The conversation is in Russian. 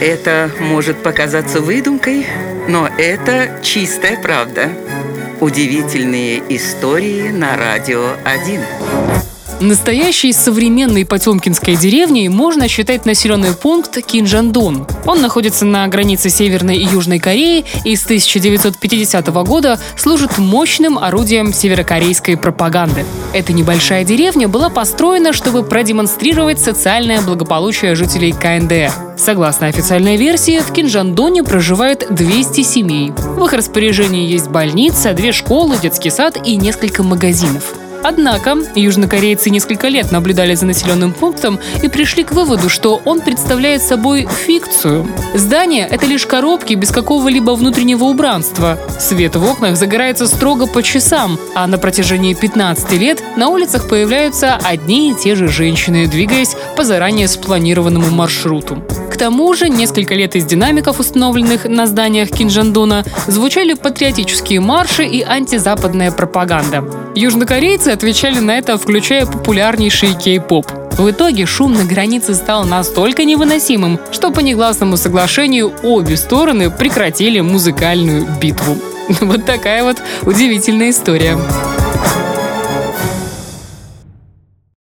Это может показаться выдумкой, но это чистая правда. Удивительные истории на радио 1. Настоящей современной потемкинской деревней можно считать населенный пункт Кинжандун. Он находится на границе Северной и Южной Кореи и с 1950 года служит мощным орудием северокорейской пропаганды. Эта небольшая деревня была построена, чтобы продемонстрировать социальное благополучие жителей КНДР. Согласно официальной версии, в Кинжандоне проживает 200 семей. В их распоряжении есть больница, две школы, детский сад и несколько магазинов. Однако южнокорейцы несколько лет наблюдали за населенным пунктом и пришли к выводу, что он представляет собой фикцию. Здание — это лишь коробки без какого-либо внутреннего убранства. Свет в окнах загорается строго по часам, а на протяжении 15 лет на улицах появляются одни и те же женщины, двигаясь по заранее спланированному маршруту. Тому же, несколько лет из динамиков, установленных на зданиях Кинжандона, звучали патриотические марши и антизападная пропаганда. Южнокорейцы отвечали на это, включая популярнейший кей-поп. В итоге шум на границе стал настолько невыносимым, что по негласному соглашению обе стороны прекратили музыкальную битву. Вот такая вот удивительная история.